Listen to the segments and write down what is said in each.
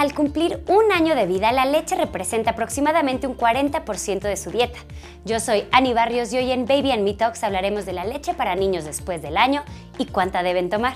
Al cumplir un año de vida, la leche representa aproximadamente un 40% de su dieta. Yo soy Ani Barrios y hoy en Baby and Me Talks hablaremos de la leche para niños después del año y cuánta deben tomar.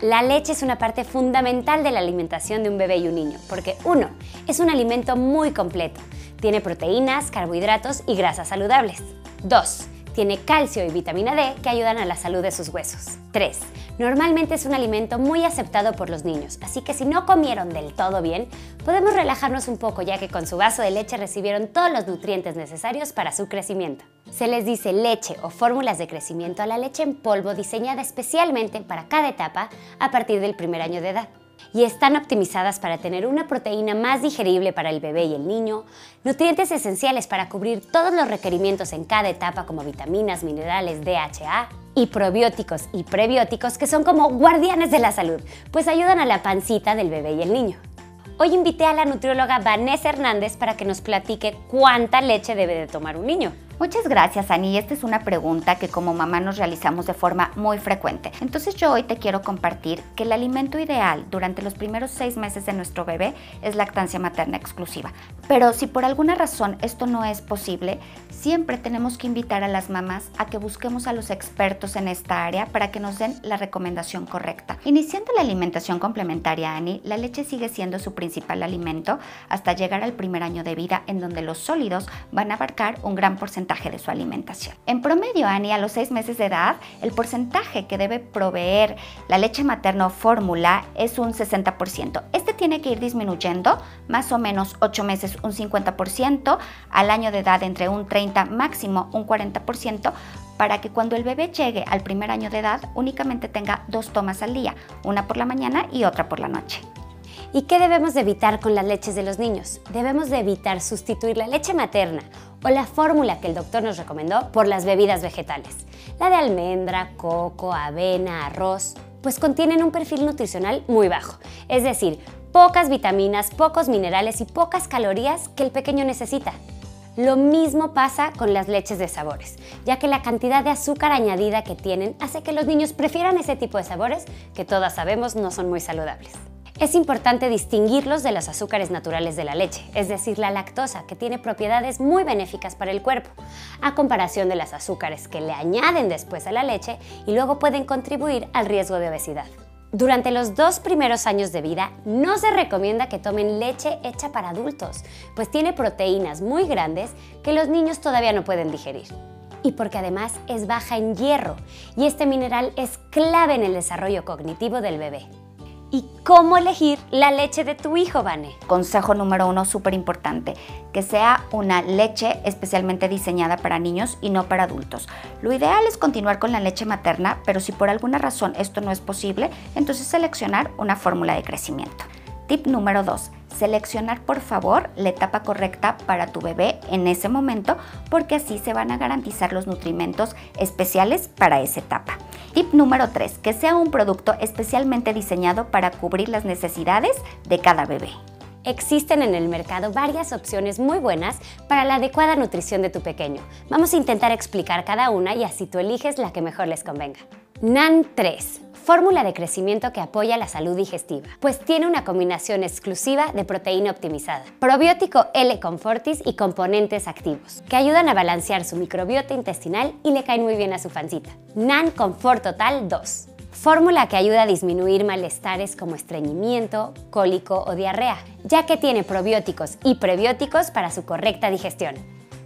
La leche es una parte fundamental de la alimentación de un bebé y un niño, porque uno, es un alimento muy completo. Tiene proteínas, carbohidratos y grasas saludables. 2. Tiene calcio y vitamina D que ayudan a la salud de sus huesos. 3. Normalmente es un alimento muy aceptado por los niños, así que si no comieron del todo bien, podemos relajarnos un poco ya que con su vaso de leche recibieron todos los nutrientes necesarios para su crecimiento. Se les dice leche o fórmulas de crecimiento a la leche en polvo diseñada especialmente para cada etapa a partir del primer año de edad y están optimizadas para tener una proteína más digerible para el bebé y el niño, nutrientes esenciales para cubrir todos los requerimientos en cada etapa como vitaminas, minerales, DHA, y probióticos y prebióticos que son como guardianes de la salud, pues ayudan a la pancita del bebé y el niño. Hoy invité a la nutrióloga Vanessa Hernández para que nos platique cuánta leche debe de tomar un niño. Muchas gracias, Ani. Esta es una pregunta que como mamá nos realizamos de forma muy frecuente. Entonces yo hoy te quiero compartir que el alimento ideal durante los primeros seis meses de nuestro bebé es lactancia materna exclusiva. Pero si por alguna razón esto no es posible, siempre tenemos que invitar a las mamás a que busquemos a los expertos en esta área para que nos den la recomendación correcta. Iniciando la alimentación complementaria, Ani, la leche sigue siendo su principal alimento hasta llegar al primer año de vida en donde los sólidos van a abarcar un gran porcentaje de su alimentación. En promedio, Ani, a los seis meses de edad, el porcentaje que debe proveer la leche materna o fórmula es un 60%. Este tiene que ir disminuyendo, más o menos 8 meses un 50%, al año de edad entre un 30 máximo un 40%, para que cuando el bebé llegue al primer año de edad únicamente tenga dos tomas al día, una por la mañana y otra por la noche. ¿Y qué debemos de evitar con las leches de los niños? Debemos de evitar sustituir la leche materna o la fórmula que el doctor nos recomendó por las bebidas vegetales. La de almendra, coco, avena, arroz, pues contienen un perfil nutricional muy bajo, es decir, pocas vitaminas, pocos minerales y pocas calorías que el pequeño necesita. Lo mismo pasa con las leches de sabores, ya que la cantidad de azúcar añadida que tienen hace que los niños prefieran ese tipo de sabores que todas sabemos no son muy saludables. Es importante distinguirlos de los azúcares naturales de la leche, es decir, la lactosa, que tiene propiedades muy benéficas para el cuerpo, a comparación de las azúcares que le añaden después a la leche y luego pueden contribuir al riesgo de obesidad. Durante los dos primeros años de vida no se recomienda que tomen leche hecha para adultos, pues tiene proteínas muy grandes que los niños todavía no pueden digerir. Y porque además es baja en hierro, y este mineral es clave en el desarrollo cognitivo del bebé. ¿Y cómo elegir la leche de tu hijo, Vane? Consejo número uno, súper importante, que sea una leche especialmente diseñada para niños y no para adultos. Lo ideal es continuar con la leche materna, pero si por alguna razón esto no es posible, entonces seleccionar una fórmula de crecimiento. Tip número 2. Seleccionar por favor la etapa correcta para tu bebé en ese momento porque así se van a garantizar los nutrimentos especiales para esa etapa. Tip número 3. Que sea un producto especialmente diseñado para cubrir las necesidades de cada bebé. Existen en el mercado varias opciones muy buenas para la adecuada nutrición de tu pequeño. Vamos a intentar explicar cada una y así tú eliges la que mejor les convenga. NAN 3 fórmula de crecimiento que apoya la salud digestiva, pues tiene una combinación exclusiva de proteína optimizada, probiótico L-Confortis y componentes activos, que ayudan a balancear su microbiota intestinal y le caen muy bien a su pancita. NAN Confort Total 2. Fórmula que ayuda a disminuir malestares como estreñimiento, cólico o diarrea, ya que tiene probióticos y prebióticos para su correcta digestión.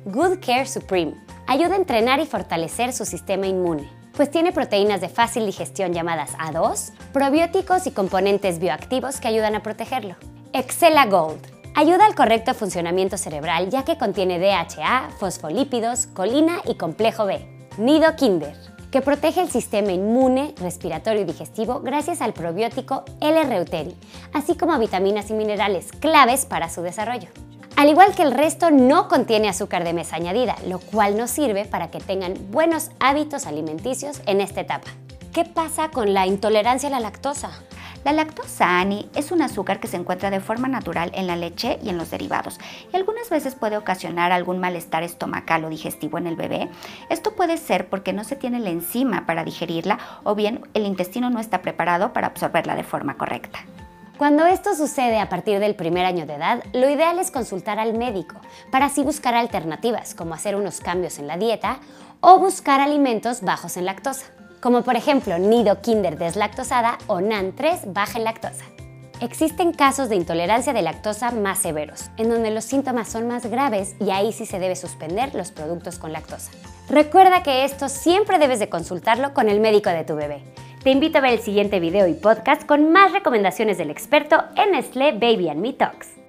Good Care Supreme. Ayuda a entrenar y fortalecer su sistema inmune pues tiene proteínas de fácil digestión llamadas A2, probióticos y componentes bioactivos que ayudan a protegerlo. Excella Gold ayuda al correcto funcionamiento cerebral ya que contiene DHA, fosfolípidos, colina y complejo B. Nido Kinder que protege el sistema inmune, respiratorio y digestivo gracias al probiótico L-reuteri, así como a vitaminas y minerales claves para su desarrollo. Al igual que el resto, no contiene azúcar de mesa añadida, lo cual nos sirve para que tengan buenos hábitos alimenticios en esta etapa. ¿Qué pasa con la intolerancia a la lactosa? La lactosa, Ani, es un azúcar que se encuentra de forma natural en la leche y en los derivados y algunas veces puede ocasionar algún malestar estomacal o digestivo en el bebé. Esto puede ser porque no se tiene la enzima para digerirla o bien el intestino no está preparado para absorberla de forma correcta. Cuando esto sucede a partir del primer año de edad, lo ideal es consultar al médico para así buscar alternativas como hacer unos cambios en la dieta o buscar alimentos bajos en lactosa, como por ejemplo nido Kinder deslactosada o NAN3 baja en lactosa. Existen casos de intolerancia de lactosa más severos, en donde los síntomas son más graves y ahí sí se debe suspender los productos con lactosa. Recuerda que esto siempre debes de consultarlo con el médico de tu bebé. Te invito a ver el siguiente video y podcast con más recomendaciones del experto en Nestlé Baby and Me Talks.